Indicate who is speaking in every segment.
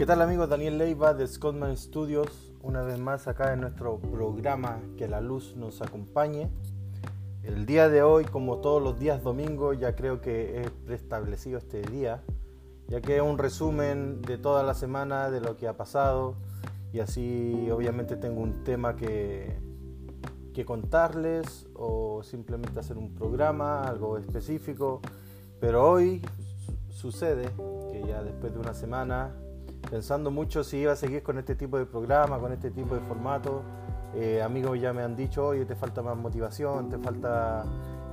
Speaker 1: ¿Qué tal amigos? Daniel Leiva de Scottman Studios, una vez más acá en nuestro programa Que la luz nos acompañe. El día de hoy, como todos los días domingos, ya creo que he preestablecido este día, ya que es un resumen de toda la semana, de lo que ha pasado, y así obviamente tengo un tema que, que contarles o simplemente hacer un programa, algo específico, pero hoy sucede que ya después de una semana, pensando mucho si iba a seguir con este tipo de programa, con este tipo de formato, eh, amigos ya me han dicho, oye, te falta más motivación, te falta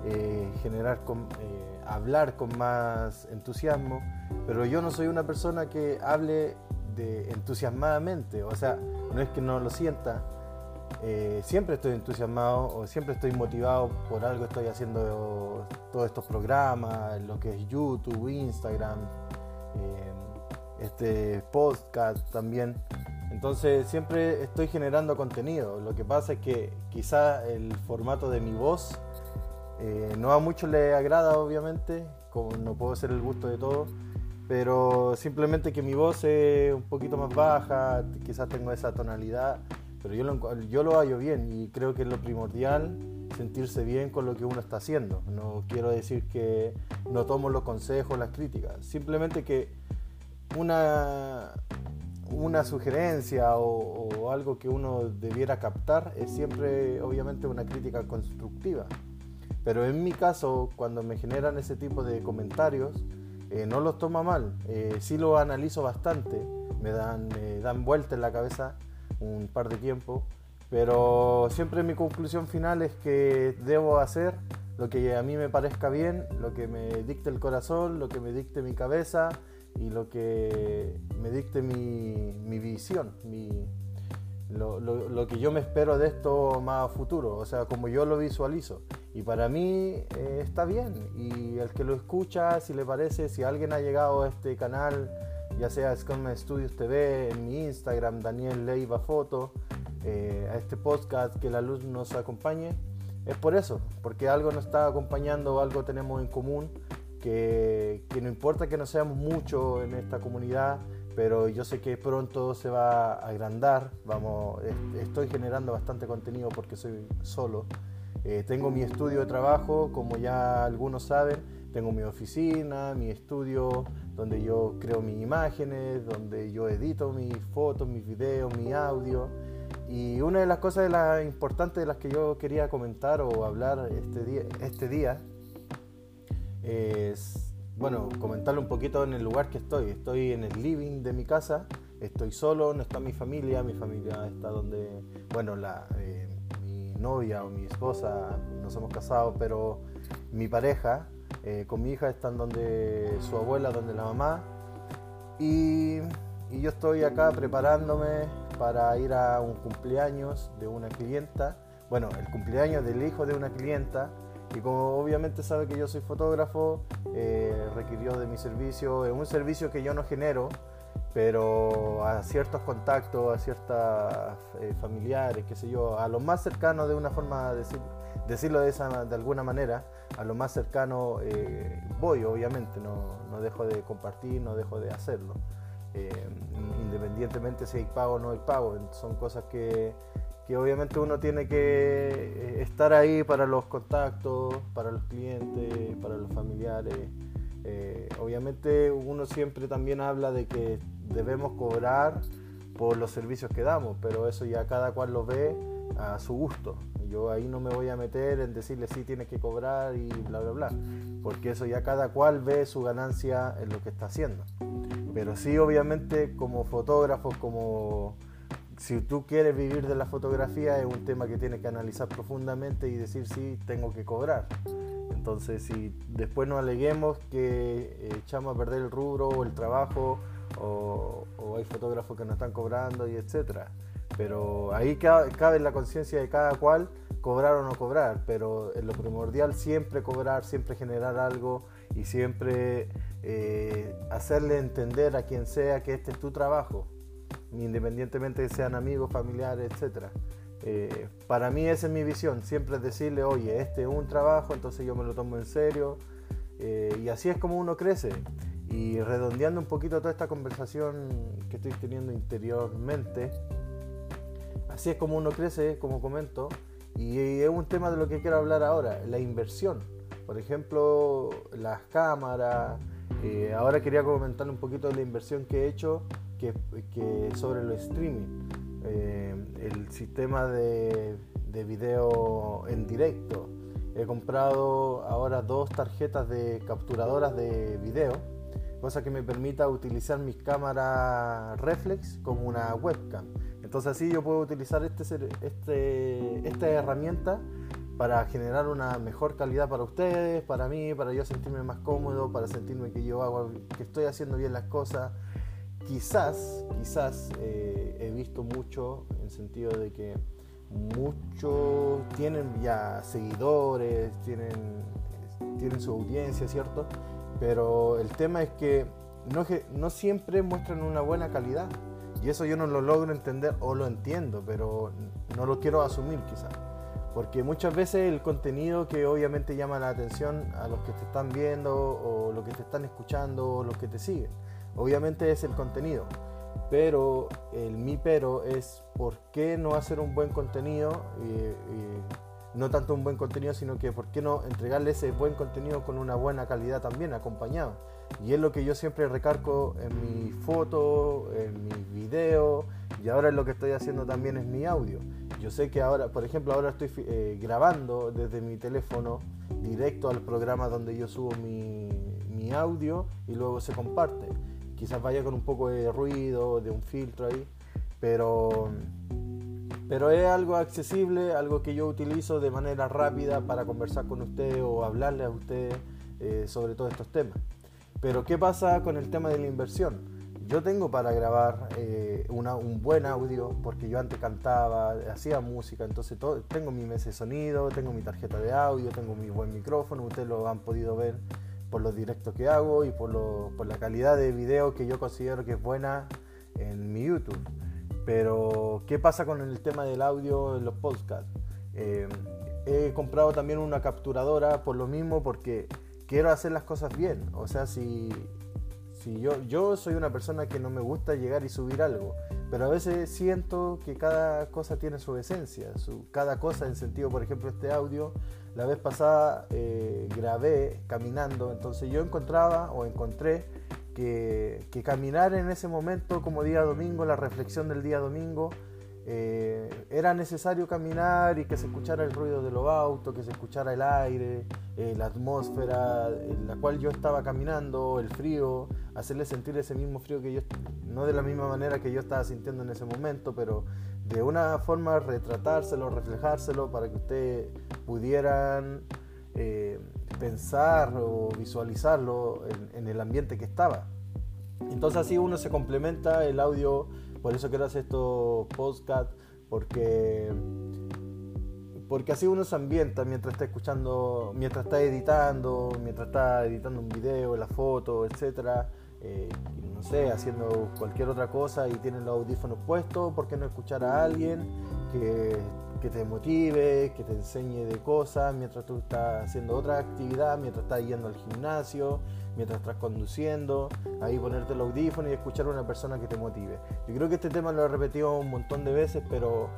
Speaker 1: eh, generar, eh, hablar con más entusiasmo, pero yo no soy una persona que hable entusiasmadamente, o sea, no es que no lo sienta, siempre estoy entusiasmado o siempre estoy motivado por algo, estoy haciendo todos estos programas, lo que es YouTube, Instagram, este podcast también. Entonces siempre estoy generando contenido. Lo que pasa es que quizá el formato de mi voz eh, no a muchos le agrada, obviamente, como no puedo ser el gusto de todos, pero simplemente que mi voz es un poquito más baja, quizás tengo esa tonalidad, pero yo lo, yo lo hallo bien y creo que es lo primordial sentirse bien con lo que uno está haciendo. No quiero decir que no tomo los consejos, las críticas, simplemente que una, una sugerencia o, algo que uno debiera captar es siempre obviamente una crítica constructiva. Pero en mi caso, cuando me generan ese tipo de comentarios, eh, no los tomo mal, eh, sí lo analizo bastante, me dan, me dan vuelta en la cabeza un par de tiempo, pero siempre mi conclusión final es que debo hacer lo que a mí me parezca bien, lo que me dicte el corazón, lo que me dicte mi cabeza, y lo que me dicte mi, mi visión, mi, lo, lo, lo, que yo me espero de esto más a futuro, o sea, como yo lo visualizo. Y para mí eh, está bien. Y el que lo escucha, si le parece, si alguien ha llegado a este canal, ya sea Scotman Studios TV, en mi Instagram, Daniel Leiva Foto, eh, a este podcast, que la luz nos acompañe, es por eso, porque algo nos está acompañando, algo tenemos en común que, no importa que no seamos muchos en esta comunidad, pero yo sé que pronto se va a agrandar. Vamos, estoy generando bastante contenido porque soy solo. Eh, tengo mi estudio de trabajo, como ya algunos saben, tengo mi oficina, mi estudio donde yo creo mis imágenes, donde yo edito mis fotos, mis videos, mi audio. Y una de las cosas de importantes de las que yo quería comentar o hablar este día, este día es, bueno, comentarle un poquito en el lugar que estoy. Estoy en el living de mi casa, estoy solo, no está mi familia, mi familia está donde, bueno, la, eh, mi novia o mi esposa, nos hemos casado, pero mi pareja eh, con mi hija están donde su abuela, donde la mamá. Y, y yo estoy acá preparándome para ir a un cumpleaños de una clienta. Bueno, el cumpleaños del hijo de una clienta y como obviamente sabe que yo soy fotógrafo, eh, requirió de mi servicio, es un servicio que yo no genero, pero a ciertos contactos, a ciertas eh, familiares, qué sé yo, a los más cercanos de una forma, de decir, decirlo de, esa, de alguna manera, a lo más cercano eh, voy, obviamente, no, no, dejo de compartir, no dejo de hacerlo. independientemente si hay pago o no hay pago, son cosas que que obviamente uno tiene que eh, estar ahí para los contactos, para los clientes, para los familiares. Eh, obviamente uno siempre también habla de que debemos cobrar por los servicios que damos, pero eso ya cada cual lo ve a su gusto. Yo ahí no me voy a meter en decirle si tienes que cobrar y bla, bla, bla, porque eso ya cada cual ve su ganancia en lo que está haciendo. Pero sí, obviamente, como fotógrafos, como si tú quieres vivir de la fotografía es un tema que tienes que analizar profundamente y decir si tengo que cobrar. Entonces, si después no aleguemos que eh, echamos a perder el rubro o el trabajo o, hay fotógrafos que no están cobrando y etcétera. Pero ahí cabe, la conciencia de cada cual cobrar o no cobrar, pero en lo primordial siempre cobrar, siempre generar algo y siempre eh, hacerle entender a quien sea que este es tu trabajo independientemente de sean amigos, familiares, etc. Eh, para mí esa es mi visión, siempre es decirle, oye, este es un trabajo, entonces yo me lo tomo en serio, eh, y así es como uno crece. Y redondeando un poquito toda esta conversación que estoy teniendo interiormente, así es como uno crece, como comento, y es un tema de lo que quiero hablar ahora, la inversión. Por ejemplo, las cámaras. Eh, ahora quería comentar un poquito de la inversión que he hecho que, sobre el streaming. Eh, el sistema de, de video en directo. He comprado ahora dos tarjetas de capturadoras de video, cosa que me permita utilizar mis cámaras reflex como una webcam. Entonces así yo puedo utilizar este, este, esta herramienta para generar una mejor calidad para ustedes, para mí, para yo sentirme más cómodo, para sentirme que yo hago, que estoy haciendo bien las cosas. Quizás, quizás eh, he visto mucho en sentido de que muchos tienen ya seguidores, tienen, tienen su audiencia, ¿cierto? Pero el tema es que no, no siempre muestran una buena calidad. Y eso yo no lo logro entender o lo entiendo, pero no lo quiero asumir quizás. Porque muchas veces el contenido que obviamente llama la atención a los que te están viendo o los que te están escuchando o los que te siguen, obviamente es el contenido. Pero el mi pero es por qué no hacer un buen contenido, no tanto un buen contenido, sino que por qué no entregarle ese buen contenido con una buena calidad también acompañado. Y es lo que yo siempre recargo en mi foto, en mis videos y ahora lo que estoy haciendo también es mi audio. Yo sé que ahora, por ejemplo, ahora estoy eh, grabando desde mi teléfono directo al programa donde yo subo mi, mi audio y luego se comparte. Quizás vaya con un poco de ruido, de un filtro ahí, pero, pero es algo accesible, algo que yo utilizo de manera rápida para conversar con usted o hablarle a usted eh, sobre todos estos temas. Pero ¿qué pasa con el tema de la inversión? yo tengo para grabar eh, un buen audio, porque yo antes cantaba, hacía música, entonces tengo mi mesa de sonido, tengo mi tarjeta de audio, tengo mi buen micrófono, ustedes lo han podido ver por los directos que hago y por, por la calidad de video que yo considero que es buena en mi YouTube. Pero, ¿qué pasa con el tema del audio en los podcasts? Eh, he comprado también una capturadora por lo mismo, porque quiero hacer las cosas bien. O sea, si yo, yo soy una persona que no me gusta llegar y subir algo, pero a veces siento que cada cosa tiene su esencia, su, cada cosa en sentido, por ejemplo, este audio, la vez pasada eh, grabé caminando, entonces yo encontraba o encontré que, que caminar en ese momento como día domingo, la reflexión del día domingo, eh, era necesario caminar y que se escuchara el ruido de los autos, que se escuchara el aire, eh, la atmósfera en la cual yo estaba caminando, el frío, hacerle sentir ese mismo frío que yo, no de la misma manera que yo estaba sintiendo en ese momento, pero de una forma retratárselo, reflejárselo para que ustedes pudieran eh, pensar o visualizarlo en el ambiente que estaba. Entonces así uno se complementa el audio por eso quiero hacer estos podcast, porque, porque así uno se ambienta mientras está escuchando, mientras está editando, mientras está editando un video, la foto, etcétera. Eh, no sé, haciendo cualquier otra cosa y tienen los audífonos puestos, ¿por qué no escuchar a alguien que, que, te motive, que te enseñe de cosas mientras tú estás haciendo otra actividad, mientras estás yendo al gimnasio, mientras estás conduciendo, ahí ponerte el audífono y escuchar a una persona que te motive. Yo creo que este tema lo he repetido un montón de veces, pero,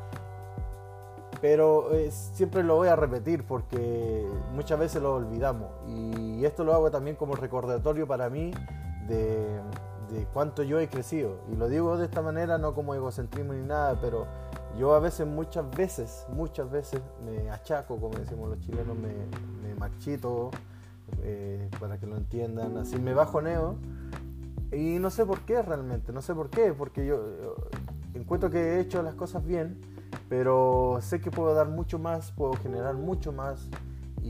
Speaker 1: pero eh, siempre lo voy a repetir porque muchas veces lo olvidamos. Y esto lo hago también como recordatorio para mí de, de cuánto yo he crecido. Y lo digo de esta manera, no como egocentrismo ni nada, pero yo a veces, muchas veces, muchas veces me achaco, como decimos los chilenos, me, me marchito eh, para que lo entiendan. Así me bajoneo y no sé por qué realmente, no sé por qué, porque yo, encuentro que he hecho las cosas bien, pero sé que puedo dar mucho más, puedo generar mucho más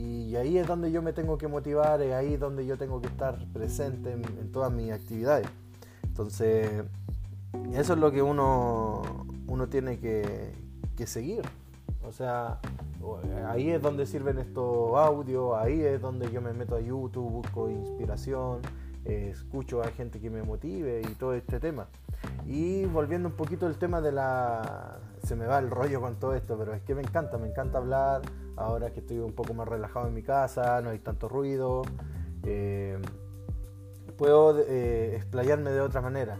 Speaker 1: y ahí es donde yo me tengo que motivar, es ahí donde yo tengo que estar presente en, todas mis actividades. Entonces, eso es lo que uno, uno tiene que, que seguir. O sea, ahí es donde sirven estos audios, ahí es donde yo me meto a YouTube, busco inspiración, eh, escucho a gente que me motive y todo este tema. Y volviendo un poquito al tema de la... Se me va el rollo con todo esto, pero es que me encanta, me encanta hablar. Ahora que estoy un poco más relajado en mi casa, no hay tanto ruido. Eh, puedo eh, explayarme de otra manera.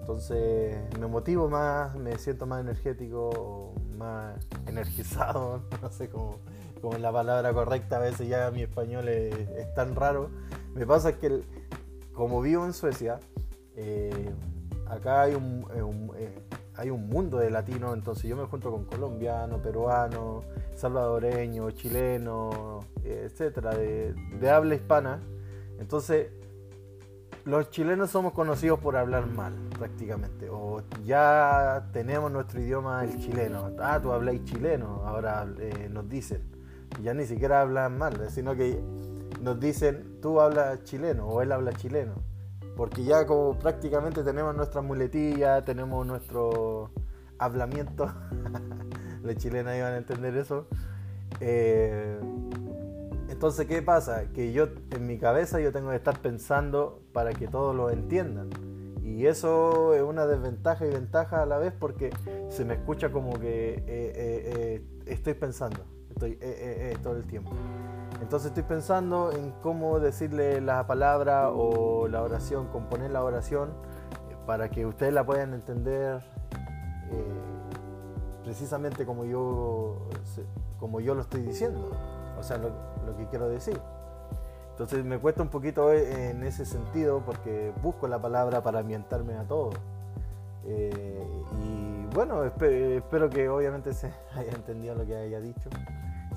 Speaker 1: Entonces me motivo más, me siento más energético, más energizado, no sé cómo, es la palabra correcta, a veces ya mi español es, tan raro. Me pasa que como vivo en Suecia, eh, acá hay un, eh, hay un mundo de latinos, entonces yo me junto con colombianos, peruanos, salvadoreños, chilenos, etcétera, de, habla hispana. Entonces los chilenos somos conocidos por hablar mal, prácticamente. O ya tenemos nuestro idioma el chileno. Ah, tú habláis chileno, ahora eh, nos dicen. Ya ni siquiera hablan mal, sino que nos dicen, tú hablas chileno o él habla chileno. Porque ya como prácticamente tenemos nuestra muletilla, tenemos nuestro hablamiento, los chilenos iban a entender eso. Eh, entonces, ¿qué pasa? Que yo en mi cabeza yo tengo que estar pensando para que todos lo entiendan. Y eso es una desventaja y ventaja a la vez porque se me escucha como que eh, eh, estoy pensando, estoy todo el tiempo. Entonces estoy pensando en cómo decirle la palabra o la oración, componer la oración para que ustedes la puedan entender precisamente como yo, como yo lo estoy diciendo. O sea, lo, lo que quiero decir. Entonces me cuesta un poquito en ese sentido porque busco la palabra para ambientarme a todo. Eh, y bueno, espero que obviamente se haya entendido lo que haya dicho.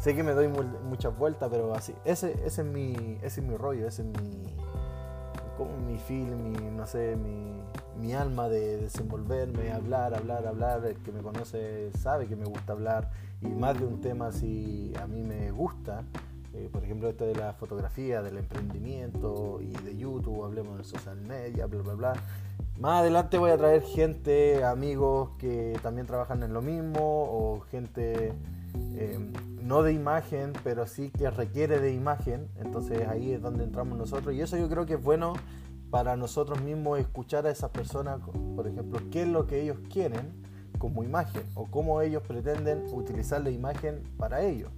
Speaker 1: Sé que me doy muchas vueltas, pero así, ese, ese, es mi, ese es mi rollo, ese es mi, como mi feel, mi, no sé, mi, mi alma de desenvolverme, hablar, hablar, hablar. El que me conoce sabe que me gusta hablar y más de un tema si a mí me gusta eh, por ejemplo, esto de la fotografía, del emprendimiento y de YouTube, hablemos de social media, bla, bla, bla. Más adelante voy a traer gente, amigos que también trabajan en lo mismo o gente eh, no de imagen, pero sí que requiere de imagen. Entonces ahí es donde entramos nosotros y eso yo creo que es bueno para nosotros mismos escuchar a esas personas, por ejemplo, qué es lo que ellos quieren como imagen o cómo ellos pretenden utilizar la imagen para ellos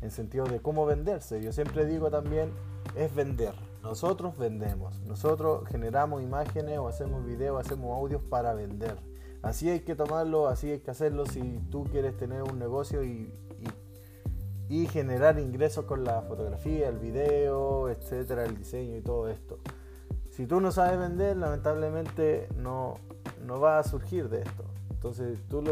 Speaker 1: en sentido de cómo venderse. Yo siempre digo también, es vender. Nosotros vendemos, nosotros generamos imágenes o hacemos videos, hacemos audios para vender. Así hay que tomarlo, así hay que hacerlo si tú quieres tener un negocio y, generar ingresos con la fotografía, el video, etcétera, el diseño y todo esto. Si tú no sabes vender, lamentablemente no, no va a surgir de esto. Entonces, tú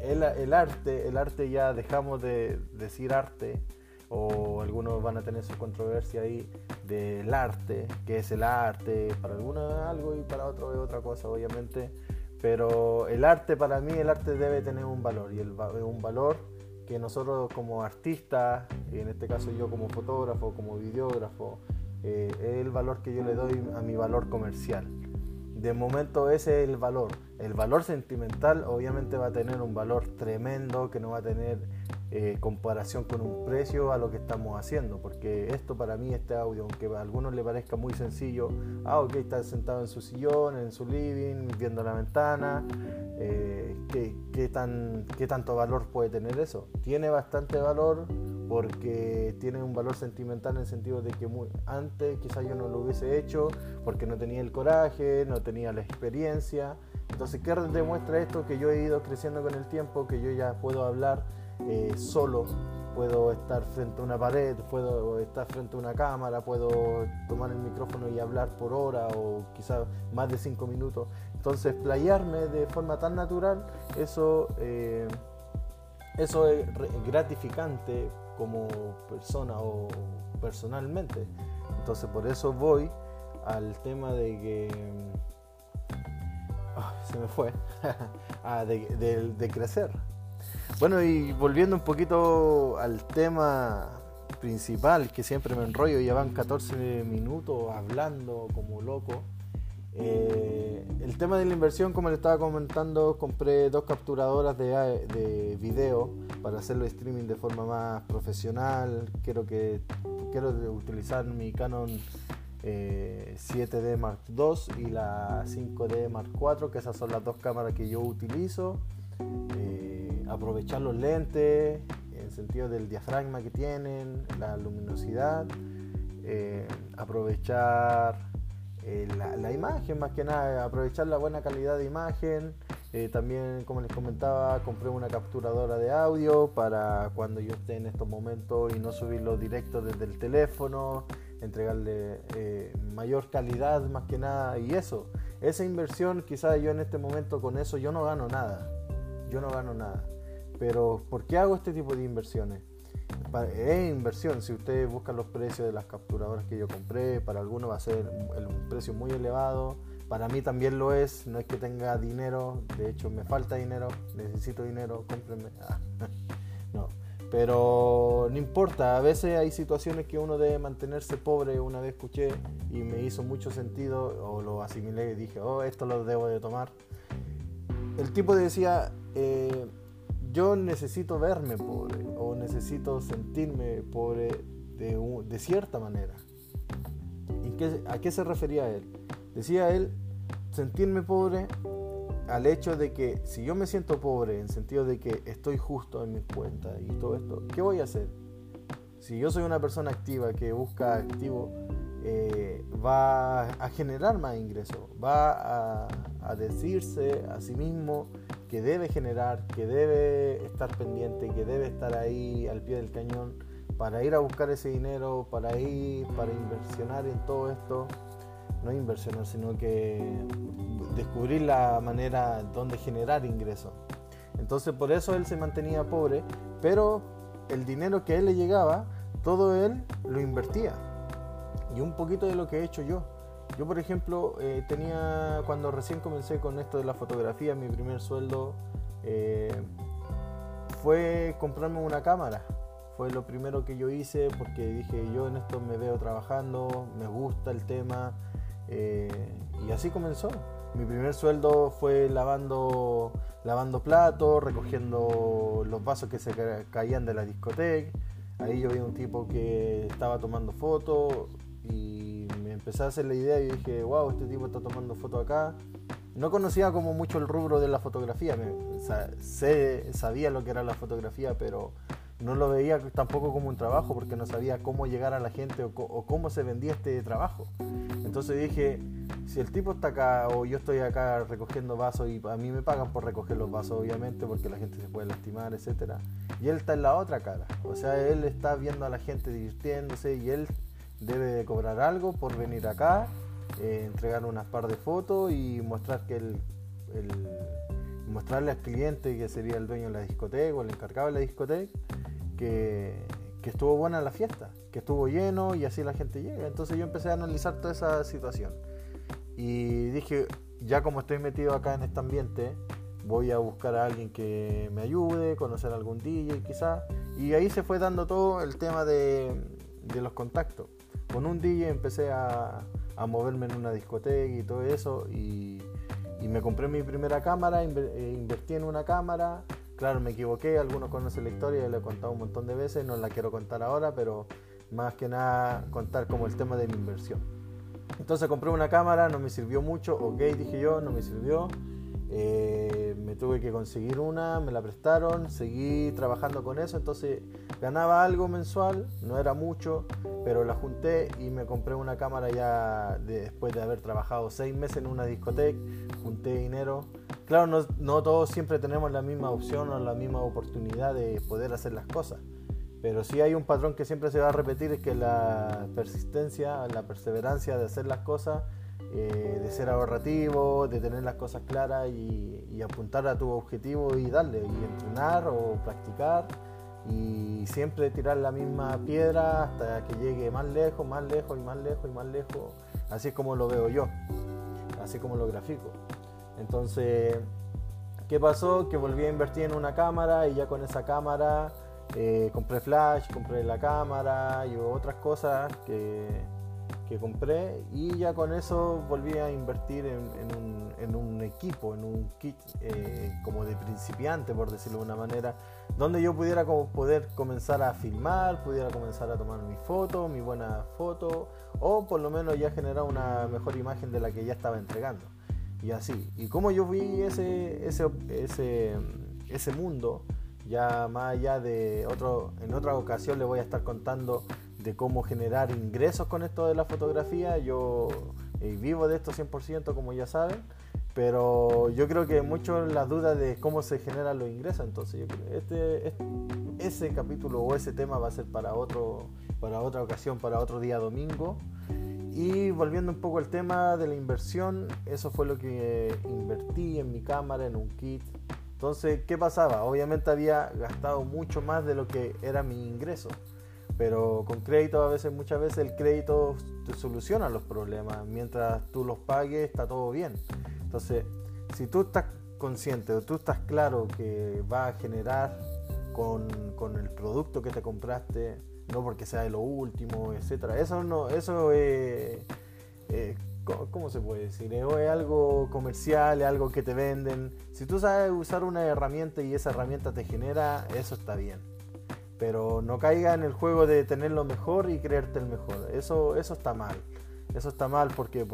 Speaker 1: el, el arte, el arte ya dejamos de decir arte o algunos van a tener su controversia ahí del arte, que es el arte, para algunos es algo y para otros es otra cosa, obviamente, pero el arte para mí, el arte debe tener un valor y el, un valor que nosotros como artistas, en este caso yo como fotógrafo, como videógrafo, eh, es el valor que yo le doy a mi valor comercial. De momento ese es el valor. El valor sentimental obviamente va a tener un valor tremendo que no va a tener eh, comparación con un precio a lo que estamos haciendo, porque esto para mí, este audio, aunque a algunos le parezca muy sencillo, ah, ok, está sentado en su sillón, en su living, viendo la ventana, eh, ¿qué, tan, ¿qué tanto valor puede tener eso? Tiene bastante valor porque tiene un valor sentimental en el sentido de que muy, antes quizás yo no lo hubiese hecho porque no tenía el coraje, no tenía la experiencia. Entonces, ¿qué demuestra esto? Que yo he ido creciendo con el tiempo, que yo ya puedo hablar eh, solo, puedo estar frente a una pared, puedo estar frente a una cámara, puedo tomar el micrófono y hablar por hora o quizás más de cinco minutos. Entonces, playarme de forma tan natural, eso, eh, eso es gratificante como persona o personalmente. Entonces, por eso voy al tema de que... se me fue, ah, de crecer. Bueno, y volviendo un poquito al tema principal, que siempre me enrollo, ya van 14 minutos hablando como loco. Eh, el tema de la inversión, como le estaba comentando, compré dos capturadoras de, de video para hacerlo streaming de forma más profesional. Quiero que quiero utilizar mi Canon 7D eh, Mark II y la 5D Mark IV, que esas son las dos cámaras que yo utilizo. Eh, aprovechar los lentes en sentido del diafragma que tienen, la luminosidad, eh, aprovechar eh, la, imagen, más que nada, aprovechar la buena calidad de imagen. También, como les comentaba, compré una capturadora de audio para cuando yo esté en estos momentos y no subirlo directo desde el teléfono, entregarle eh, mayor calidad más que nada. Y eso, esa inversión, quizás yo en este momento con eso yo no gano nada. Yo no gano nada. Pero ¿por qué hago este tipo de inversiones? es inversión. Si ustedes buscan los precios de las capturadoras que yo compré, para algunos va a ser un precio muy elevado. Para mí también lo es. No es que tenga dinero. De hecho, me falta dinero. Necesito dinero. Cómprenme. Pero no importa. A veces hay situaciones que uno debe mantenerse pobre. Una vez escuché y me hizo mucho sentido. O lo asimilé y dije, oh, esto lo debo de tomar. El tipo decía... Eh, yo necesito verme pobre o necesito sentirme pobre de, cierta manera. ¿A qué se refería él? Decía él, sentirme pobre al hecho de que si yo me siento pobre en sentido de que estoy justo en mis cuentas y todo esto, ¿qué voy a hacer? Si yo soy una persona activa que busca activo, eh, va a generar más ingresos, va a, a decirse a sí mismo que debe generar, que debe estar pendiente, que debe estar ahí al pie del cañón para ir a buscar ese dinero, para ir, para inversionar en todo esto. No inversionar, sino que descubrir la manera donde generar ingresos. Entonces por eso él se mantenía pobre, pero el dinero que él le llegaba, todo él lo invertía. Y un poquito de lo que he hecho yo. Yo, por ejemplo, eh, tenía, cuando recién comencé con esto de la fotografía, mi primer sueldo eh, fue comprarme una cámara. Fue lo primero que yo hice porque dije, yo en esto me veo trabajando, me gusta el tema. Eh, y así comenzó. Mi primer sueldo fue lavando, lavando platos, recogiendo los vasos que se caían de la discoteca. Ahí yo vi un tipo que estaba tomando fotos y empecé a hacer la idea y dije, wow, este tipo está tomando fotos acá. No conocía como mucho el rubro de la fotografía, me, sé, sabía lo que era la fotografía, pero no lo veía tampoco como un trabajo porque no sabía cómo llegar a la gente o, cómo se vendía este trabajo. Entonces dije, si el tipo está acá o yo estoy acá recogiendo vasos y a mí me pagan por recoger los vasos obviamente porque la gente se puede lastimar, etcétera, y él está en la otra cara, o sea, él está viendo a la gente divirtiéndose y él debe de cobrar algo por venir acá, eh, entregar unas par de fotos y mostrar que el, mostrarle al cliente que sería el dueño de la discoteca o el encargado de la discoteca que, que estuvo buena la fiesta, que estuvo lleno y así la gente llega. Entonces yo empecé a analizar toda esa situación y dije, ya como estoy metido acá en este ambiente, voy a buscar a alguien que me ayude, conocer a algún DJ quizás. Y ahí se fue dando todo el tema de, de los contactos con un DJ empecé a, moverme en una discoteca y todo eso y, me compré mi primera cámara, eh, invertí en una cámara, claro me equivoqué, algunos conocen la historia, la he contado un montón de veces, no la quiero contar ahora, pero más que nada contar como el tema de mi inversión. Entonces compré una cámara, no me sirvió mucho, ok dije yo, no me sirvió, eh, me tuve que conseguir una, me la prestaron, seguí trabajando con eso, entonces ganaba algo mensual, no era mucho, pero la junté y me compré una cámara ya después de haber trabajado seis meses en una discoteca, junté dinero. Claro, no, todos siempre tenemos la misma opción o la misma oportunidad de poder hacer las cosas, pero sí hay un patrón que siempre se va a repetir, es que la persistencia, la perseverancia de hacer las cosas, eh, de ser ahorrativo, de tener las cosas claras y, apuntar a tu objetivo y darle, y entrenar o practicar y siempre tirar la misma piedra hasta que llegue más lejos, más lejos y más lejos y más lejos. Así es como lo veo yo, así como lo grafico. Entonces, ¿qué pasó? Que volví a invertir en una cámara y ya con esa cámara eh, compré flash, compré la cámara y otras cosas que que compré y ya con eso volví a invertir en, un, equipo, en un kit eh, como de principiante, por decirlo de una manera, donde yo pudiera poder comenzar a filmar, pudiera comenzar a tomar mi foto, mi buena foto, o por lo menos ya generar una mejor imagen de la que ya estaba entregando. Y así. Y como yo vi ese mundo, ya más allá de otro, en otra ocasión le voy a estar contando de cómo generar ingresos con esto de la fotografía. Yo y vivo de esto 100% como ya saben, pero yo creo que mucho la duda de cómo se generan los ingresos, entonces yo creo este, este, ese capítulo o ese tema va a ser para, otro, para otra ocasión, para otro día domingo. Y volviendo un poco al tema de la inversión, eso fue lo que invertí en mi cámara, en un kit. Entonces, ¿qué pasaba? Obviamente había gastado mucho más de lo que era mi ingreso. Pero con crédito a veces, muchas veces el crédito te soluciona los problemas. Mientras tú los pagues, está todo bien. Entonces, si tú estás consciente o tú estás claro que va a generar con, con el producto que te compraste, no porque sea de lo último, etcétera. Eso no, eso es, ¿cómo, se puede decir? Es algo comercial, es algo que te venden. Si tú sabes usar una herramienta y esa herramienta te genera, eso está bien. Pero no caiga en el juego de tener lo mejor y creerte el mejor. Eso, eso está mal. Eso está mal porque,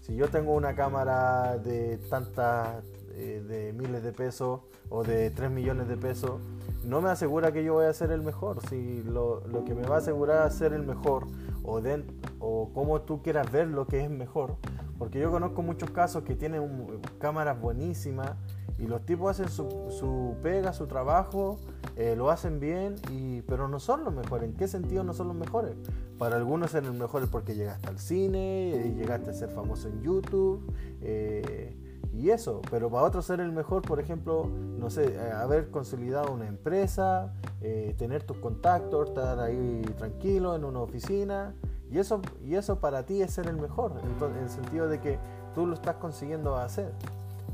Speaker 1: si yo tengo una cámara de tantas, eh, de miles de pesos o de 3 millones de pesos, no me asegura que yo voy a ser el mejor. Si lo, que me va a asegurar ser el mejor o, de, o cómo tú quieras ver lo que es mejor, porque yo conozco muchos casos que tienen cámaras buenísimas y los tipos hacen su, pega, su trabajo, eh, lo hacen bien, y, pero no son los mejores. ¿En qué sentido no son los mejores? Para algunos ser el mejor porque llegaste al cine, llegaste a ser famoso en YouTube. Eh, y eso, pero para otros ser el mejor, por ejemplo, no sé, eh, haber consolidado una empresa, eh, tener tus contactos, estar ahí tranquilo en una oficina, y eso, y eso para ti es ser el mejor, en, el sentido de que tú lo estás consiguiendo hacer.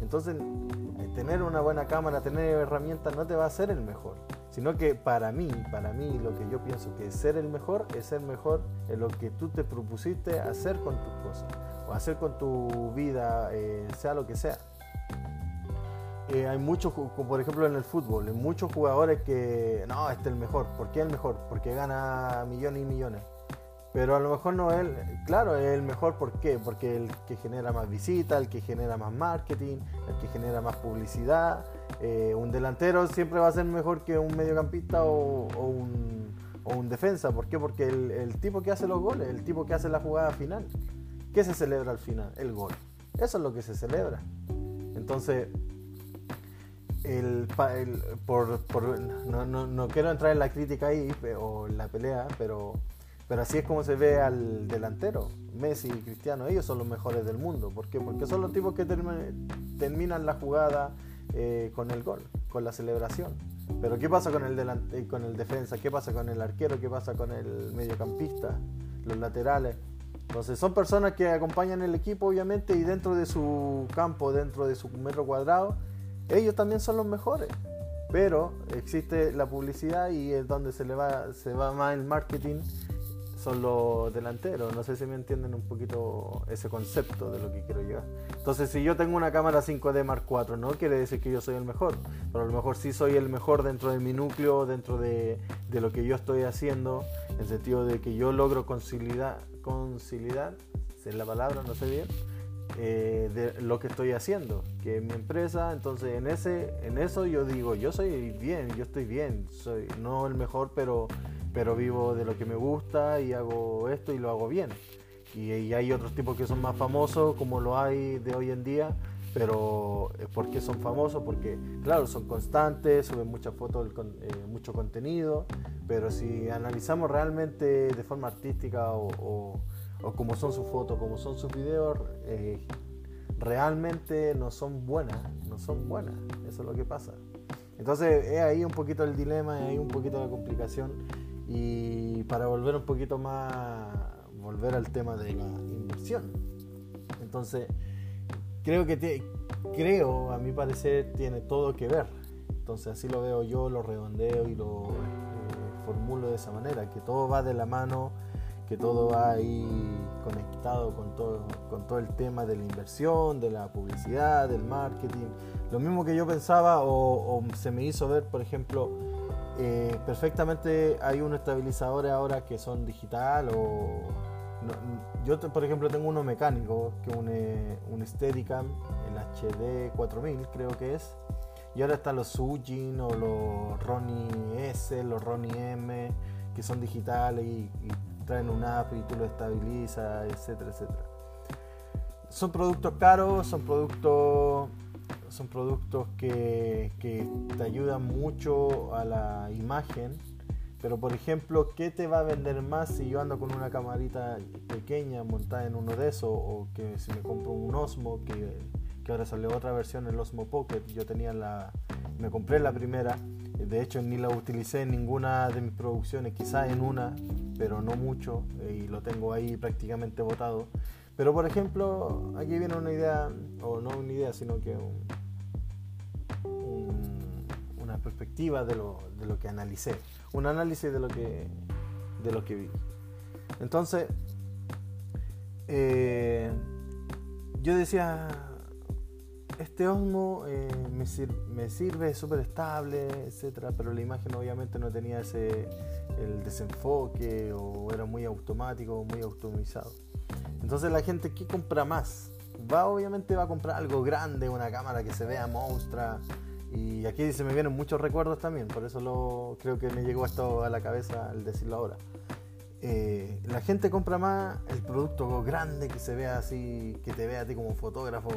Speaker 1: Entonces, eh, tener una buena cámara, tener herramientas no te va a hacer el mejor, sino que para mí, para mí lo que yo pienso que ser el mejor es ser mejor en lo que tú te propusiste hacer con tus cosas o hacer con tu vida, eh, sea lo que sea. Eh, hay muchos, por ejemplo en el fútbol, hay muchos jugadores que, no, este es el mejor. ¿Por qué el mejor? Porque gana millones y millones. Pero a lo mejor no es, claro, es el mejor, ¿por qué? Porque el que genera más visitas, el que genera más marketing, el que genera más publicidad. Eh, un delantero siempre va a ser mejor que un mediocampista o, un, defensa. ¿Por qué? Porque el, el tipo que hace los goles, el tipo que hace la jugada final. ¿Qué se celebra al final? El gol. Eso es lo que se celebra. Entonces, el, por, no, quiero entrar en la crítica ahí o en la pelea, pero, pero así es como se ve al delantero. Messi y Cristiano, ellos son los mejores del mundo. ¿Por qué? Porque son los tipos que terminan la jugada eh, con el gol, con la celebración. Pero ¿qué pasa con el, delante, con el defensa? ¿Qué pasa con el arquero? ¿Qué pasa con el mediocampista? Los laterales. Entonces son personas que acompañan el equipo obviamente y dentro de su campo, dentro de su metro cuadrado, ellos también son los mejores. Pero existe la publicidad y es donde se le va, se va más el marketing son los delanteros. No sé si me entienden un poquito ese concepto de lo que quiero llegar. Entonces, si yo tengo una cámara 5D Mark IV, no quiere decir que yo soy el mejor, pero a lo mejor sí soy el mejor dentro de mi núcleo, dentro de, de lo que yo estoy haciendo, en el sentido de que yo logro conciliar, conciliar, es la palabra, no sé bien, eh, de lo que estoy haciendo, que es mi empresa, entonces en ese, en eso yo digo, yo soy bien, yo estoy bien, soy no el mejor, pero pero vivo de lo que me gusta y hago esto y lo hago bien. Y, hay otros tipos que son más famosos, como lo hay de hoy en día, pero ¿por qué son famosos? Porque, claro, son constantes, suben muchas fotos, eh, mucho contenido, pero si analizamos realmente de forma artística o, o, como son sus fotos, como son sus videos, eh, realmente no son buenas, no son buenas, eso es lo que pasa. Entonces es ahí un poquito el dilema, es ahí un poquito la complicación y para volver un poquito más, volver al tema de la inversión. Entonces, creo que creo, a mi parecer, tiene todo que ver. Entonces, así lo veo yo, lo redondeo y lo eh, formulo de esa manera, que todo va de la mano, que todo va ahí conectado con todo, con todo el tema de la inversión, de la publicidad, del marketing. Lo mismo que yo pensaba o se me hizo ver, por ejemplo, eh, perfectamente hay unos estabilizadores ahora que son digital o yo por ejemplo tengo uno mecánico que un, eh, un el HD 4000 creo que es y ahora están los Sujin o los Ronnie S los Ronnie M que son digitales y, traen una app y tú lo estabilizas etcétera etcétera. Son productos caros, son productos son productos que, te ayudan mucho a la imagen. Pero por ejemplo, ¿qué te va a vender más si yo ando con una camarita pequeña montada en uno de esos? O que si me compro un Osmo, que, que ahora salió otra versión, el Osmo Pocket. Yo tenía la, me compré la primera. De hecho, ni la utilicé en ninguna de mis producciones, quizás en una, pero no mucho. Y lo tengo ahí prácticamente botado. Pero por ejemplo, aquí viene una idea, o no una idea, sino que una perspectiva de lo, de lo, que analicé, un análisis de lo que, de lo que vi. Entonces, eh, yo decía, este Osmo eh, me, me, sirve, es súper estable, etcétera, pero la imagen obviamente no tenía ese el desenfoque o era muy automático, muy automizado. Entonces la gente, ¿qué compra más? Va, obviamente va a comprar algo grande, una cámara que se vea monstrua. Y aquí se me vienen muchos recuerdos también, por eso creo que me llegó esto a la cabeza al decirlo ahora. Eh, la gente compra más el producto grande que se vea así, que te vea a ti como fotógrafo,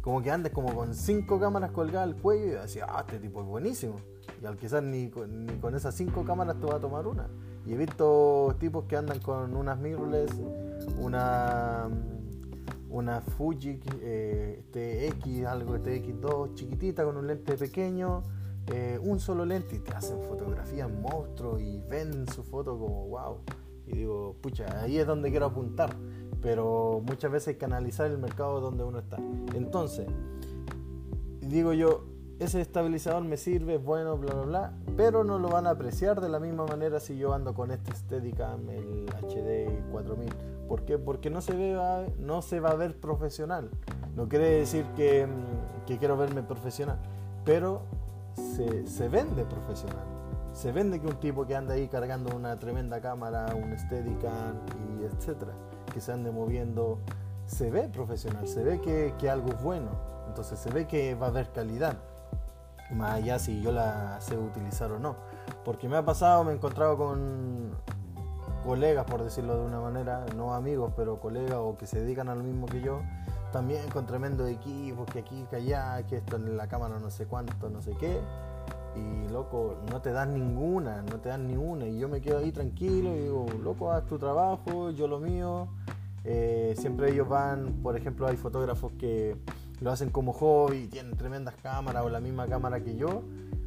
Speaker 1: como que andes como con cinco cámaras colgadas al cuello y decía, ah, este tipo es buenísimo. Y al quizás ni, ni con esas cinco cámaras te va a tomar una. Y he visto tipos que andan con unas mirrorless, una, una Fuji eh, TX, algo TX2 chiquitita con un lente pequeño, eh, un solo lente y te hacen fotografías monstruos y ven su foto como wow. Y digo, pucha, ahí es donde quiero apuntar. Pero muchas veces hay que analizar el mercado donde uno está. Entonces, digo yo, ese estabilizador me sirve, bueno, bla, bla, bla, pero no lo van a apreciar de la misma manera si yo ando con este Steadicam, el HD 4000. ¿Por qué? Porque no se, ve, no se va a ver profesional. No quiere decir que, mm, que quiero verme profesional, pero se, se, vende profesional. Se vende que un tipo que anda ahí cargando una tremenda cámara, un Steadicam y etcétera, que se ande moviendo, se ve profesional, se ve que, que algo es bueno. Entonces se ve que va a haber calidad más allá si yo la sé utilizar o no. Porque me ha pasado, me he encontrado con colegas, por decirlo de una manera, no amigos, pero colegas o que se dedican a lo mismo que yo, también con tremendo equipos, que aquí, que allá, que esto en la cámara no sé cuánto, no sé qué. Y loco, no te dan ninguna, no te dan ninguna. Y yo me quedo ahí tranquilo y digo, loco, haz tu trabajo, yo lo mío. Eh, siempre ellos van, por ejemplo, hay fotógrafos que lo hacen como hobby, tienen tremendas cámaras o la misma cámara que yo,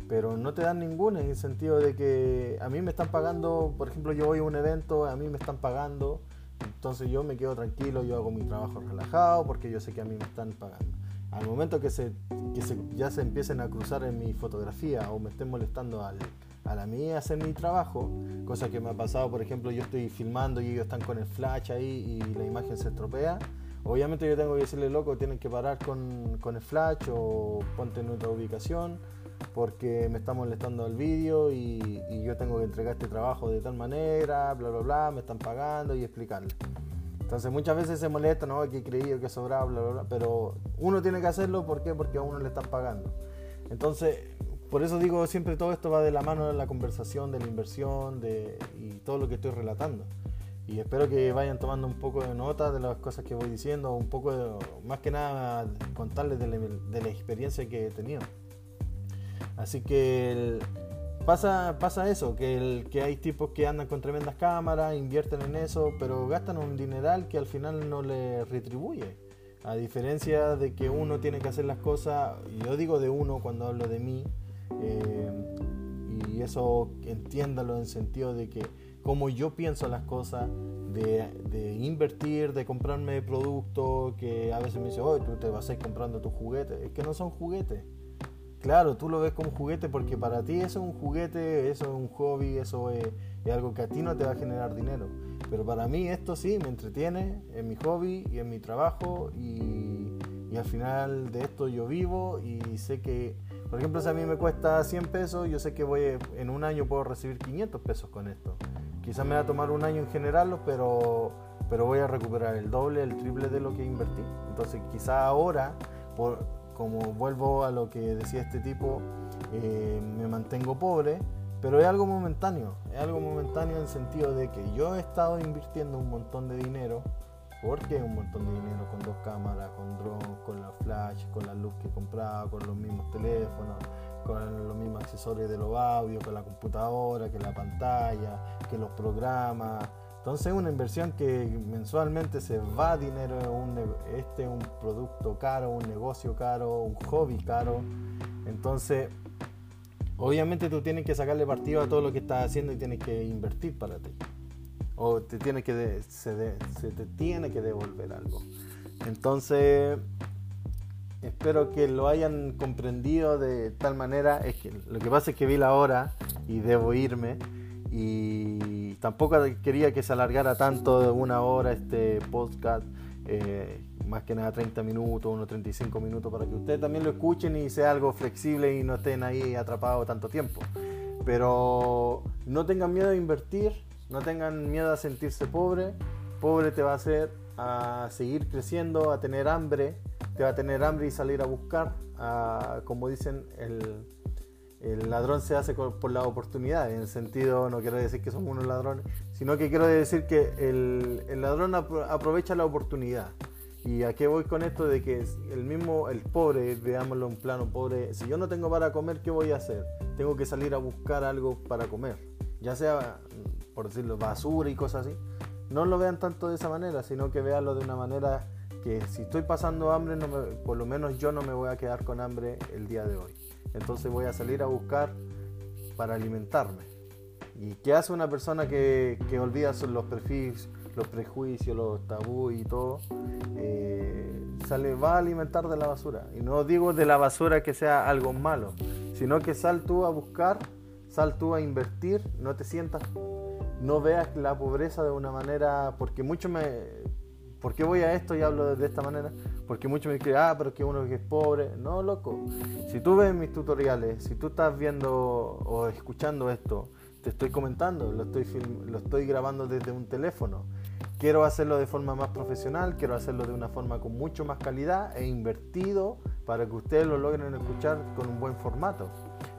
Speaker 1: pero no te dan ninguna en el sentido de que a mí me están pagando, por ejemplo, yo voy a un evento, a mí me están pagando, entonces yo me quedo tranquilo, yo hago mi trabajo relajado porque yo sé que a mí me están pagando. Al momento que, se, que se, ya se empiecen a cruzar en mi fotografía o me estén molestando al, a la mía hacer mi trabajo, cosa que me ha pasado, por ejemplo, yo estoy filmando y ellos están con el flash ahí y la imagen se estropea Obviamente yo tengo que decirle, loco, tienen que parar con, el flash o ponte en otra ubicación porque me está molestando el vídeo y, yo tengo que entregar este trabajo de tal manera, bla, bla, bla, me están pagando y explicarle. Entonces muchas veces se molesta, ¿no? Que he creído que sobraba, bla, bla, bla, pero uno tiene que hacerlo, ¿por qué? Porque a uno le están pagando. Entonces, por eso digo, siempre todo esto va de la mano de la conversación, de la inversión de, y todo lo que estoy relatando y espero que vayan tomando un poco de nota de las cosas que voy diciendo, un poco de, más que nada contarles de la, experiencia que he tenido. Así que pasa, pasa eso, que, el, que hay tipos que andan con tremendas cámaras, invierten en eso, pero gastan un dineral que al final no les retribuye. A diferencia de que uno tiene que hacer las cosas, yo digo de uno cuando hablo de mí, eh, y eso entiéndalo en sentido de que como yo pienso las cosas, de, invertir, de comprarme productos que a veces me dicen, hoy tú te vas a ir comprando tus juguetes. Es que no son juguetes. Claro, tú lo ves como juguete porque para ti eso es un juguete, eso es un hobby, eso es, algo que a ti no te va a generar dinero. Pero para mí esto sí me entretiene, en mi hobby y en mi trabajo y, al final de esto yo vivo y sé que, por ejemplo, si a mí me cuesta 100 pesos, yo sé que voy en un año puedo recibir 500 pesos con esto. Quizás me va a tomar un año en generarlo, pero, pero voy a recuperar el doble, el triple de lo que invertí. Entonces quizás ahora, por, como vuelvo a lo que decía este tipo, eh, me mantengo pobre, pero es algo momentáneo. Es algo momentáneo en el sentido de que yo he estado invirtiendo un montón de dinero porque un montón de dinero con dos cámaras, con drones, con la flash, con la luz que compraba, con los mismos teléfonos, con los mismos accesorios de los audios, con la computadora, que la pantalla, que los programas. Entonces es una inversión que mensualmente se va dinero, este es un producto caro, un negocio caro, un hobby caro. Entonces, obviamente tú tienes que sacarle partido a todo lo que estás haciendo y tienes que invertir para ti. O te tiene que se, se te tiene que devolver algo. Entonces, espero que lo hayan comprendido de tal manera. Es que lo que pasa es que vi la hora y debo irme. Y tampoco quería que se alargara tanto de una hora este podcast. Eh, más que nada 30 minutos, unos 35 minutos, para que ustedes también lo escuchen y sea algo flexible y no estén ahí atrapados tanto tiempo. Pero no tengan miedo de invertir, no tengan miedo a sentirse pobre. Pobre te va a hacer a seguir creciendo, a tener hambre, te va a tener hambre y salir a buscar, como dicen, el, ladrón se hace por la oportunidad. En el sentido, no quiero decir que somos unos ladrones, sino que quiero decir que el, ladrón aprovecha la oportunidad. ¿Y a qué voy con esto? De que el mismo, el pobre, veámoslo en plano pobre, si yo no tengo para comer, ¿qué voy a hacer? Tengo que salir a buscar algo para comer. Ya sea, por decirlo, basura y cosas así. No lo vean tanto de esa manera, sino que veanlo de una manera que si estoy pasando hambre, no por lo menos yo no me voy a quedar con hambre el día de hoy. Entonces voy a salir a buscar para alimentarme. ¿Y qué hace una persona que, que olvida los perfiles, los prejuicios, los tabús y todo? Eh, sale, va a alimentar de la basura. Y no digo de la basura que sea algo malo, sino que sal tú a buscar, sal tú a invertir, no te sientas, no veas la pobreza de una manera, porque mucho me, ¿Por qué voy a esto y hablo de esta manera? Porque muchos me dicen, ah, pero es que uno que es pobre. No, loco. Si tú ves mis tutoriales, si tú estás viendo o escuchando esto, te estoy comentando, lo estoy, lo estoy grabando desde un teléfono. Quiero hacerlo de forma más profesional, quiero hacerlo de una forma con mucho más calidad e invertido para que ustedes lo logren escuchar con un buen formato.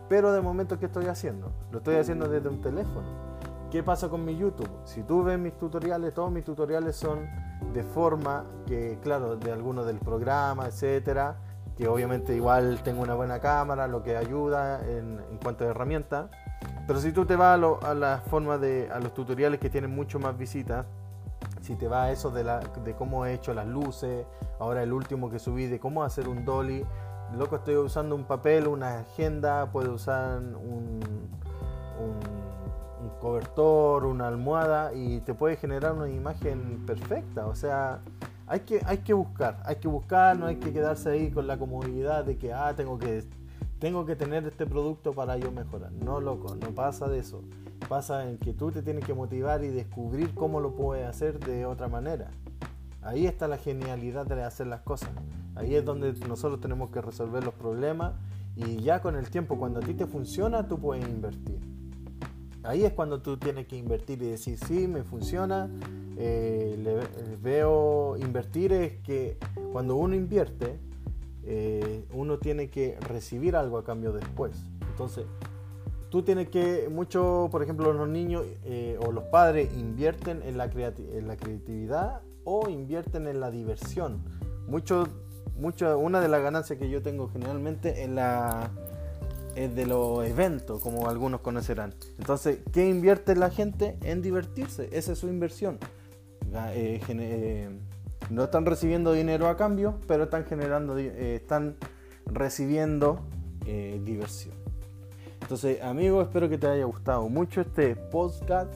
Speaker 1: Pero de momento, ¿qué estoy haciendo? Lo estoy haciendo desde un teléfono. ¿Qué pasa con mi YouTube? Si tú ves mis tutoriales, todos mis tutoriales son de forma que, claro, de algunos del programa, etcétera, que obviamente igual tengo una buena cámara, lo que ayuda en, cuanto a herramientas. Pero si tú te vas a, la forma de a los tutoriales que tienen mucho más visitas, si te vas a eso de, la, de cómo he hecho las luces, ahora el último que subí de cómo hacer un dolly, loco estoy usando un papel, una agenda, puedo usar un cobertor, una almohada y te puede generar una imagen perfecta. O sea, hay que, hay que buscar, hay que buscar, no hay que quedarse ahí con la comodidad de que, ah, tengo que, tengo que tener este producto para yo mejorar. No, loco, no pasa de eso. Pasa en que tú te tienes que motivar y descubrir cómo lo puedes hacer de otra manera. Ahí está la genialidad de hacer las cosas. Ahí es donde nosotros tenemos que resolver los problemas y ya con el tiempo, cuando a ti te funciona, tú puedes invertir. Ahí es cuando tú tienes que invertir y decir, sí, me funciona. Eh, le, veo invertir es que cuando uno invierte, eh, uno tiene que recibir algo a cambio después. Entonces, tú tienes que, mucho, por ejemplo, los niños eh, o los padres invierten en la, creatividad o invierten en la diversión. Mucho, mucho, una de las ganancias que yo tengo generalmente en la es de los eventos, como algunos conocerán. Entonces, ¿qué invierte la gente? En divertirse. Esa es su inversión. Eh, eh, no están recibiendo dinero a cambio, pero están generando, eh, están recibiendo diversión. Entonces, amigos, espero que te haya gustado mucho este podcast.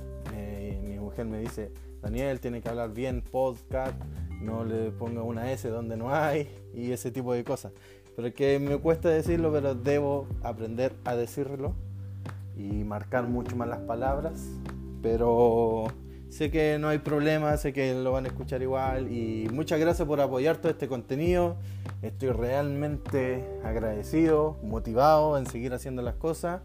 Speaker 1: mi mujer me dice, Daniel, tiene que hablar bien podcast, no le ponga una S donde no hay y ese tipo de cosas. Pero que me cuesta decirlo, pero debo aprender a decirlo y marcar mucho más las palabras. Pero sé que no hay problema, sé que lo van a escuchar igual. Y muchas gracias por apoyar todo este contenido. Estoy realmente agradecido, motivado en seguir haciendo las cosas.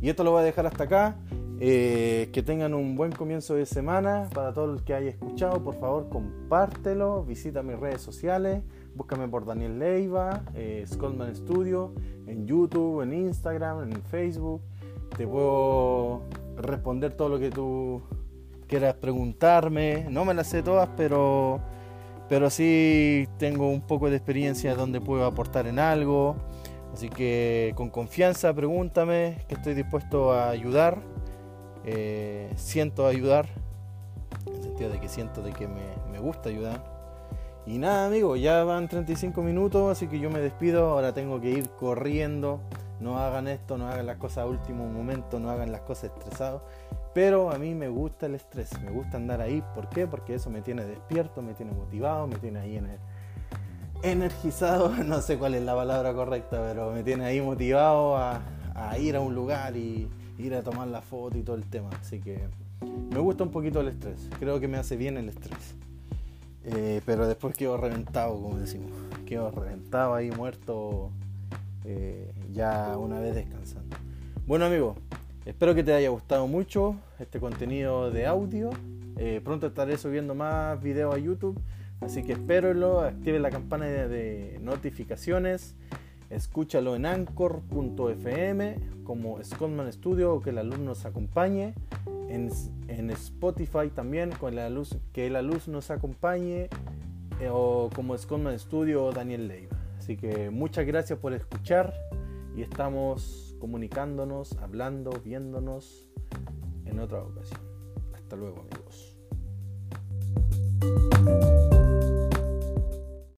Speaker 1: Y esto lo voy a dejar hasta acá. Eh, que tengan un buen comienzo de semana. Para todo el que haya escuchado, por favor, compártelo. Visita mis redes sociales. Búscame por Daniel Leiva, eh, Studio, en YouTube, en Instagram, en Facebook. Te puedo responder todo lo que tú quieras preguntarme. No me las sé todas, pero pero sí tengo un poco de experiencia donde puedo aportar en algo. Así que con confianza pregúntame, que estoy dispuesto a ayudar. Eh, siento ayudar, en el sentido de que siento de que me, me gusta ayudar. Y nada, amigos, ya van 35 minutos, así que yo me despido. Ahora tengo que ir corriendo. No hagan esto, no hagan las cosas a último momento, no hagan las cosas estresados. Pero a mí me gusta el estrés, me gusta andar ahí. ¿Por qué? Porque eso me tiene despierto, me tiene motivado, me tiene ahí en energizado. No sé cuál es la palabra correcta, pero me tiene ahí motivado a, a ir a un lugar y ir a tomar la foto y todo el tema. Así que me gusta un poquito el estrés. Creo que me hace bien el estrés. Eh, pero después quedó reventado, como decimos. Quedó reventado ahí, muerto, eh, ya una vez descansando. Bueno, amigos, espero que te haya gustado mucho este contenido de audio. Eh, pronto estaré subiendo más videos a YouTube, así que espérenlo. Active la campana de, notificaciones. Escúchalo en anchor.fm como Scottman Studio o que el alumno nos acompañe en, Spotify también, con la luz, que la luz nos acompañe, eh, o como Scotman Studio o Daniel Leiva. Así que muchas gracias por escuchar y estamos comunicándonos, hablando, viéndonos en otra ocasión. Hasta luego amigos.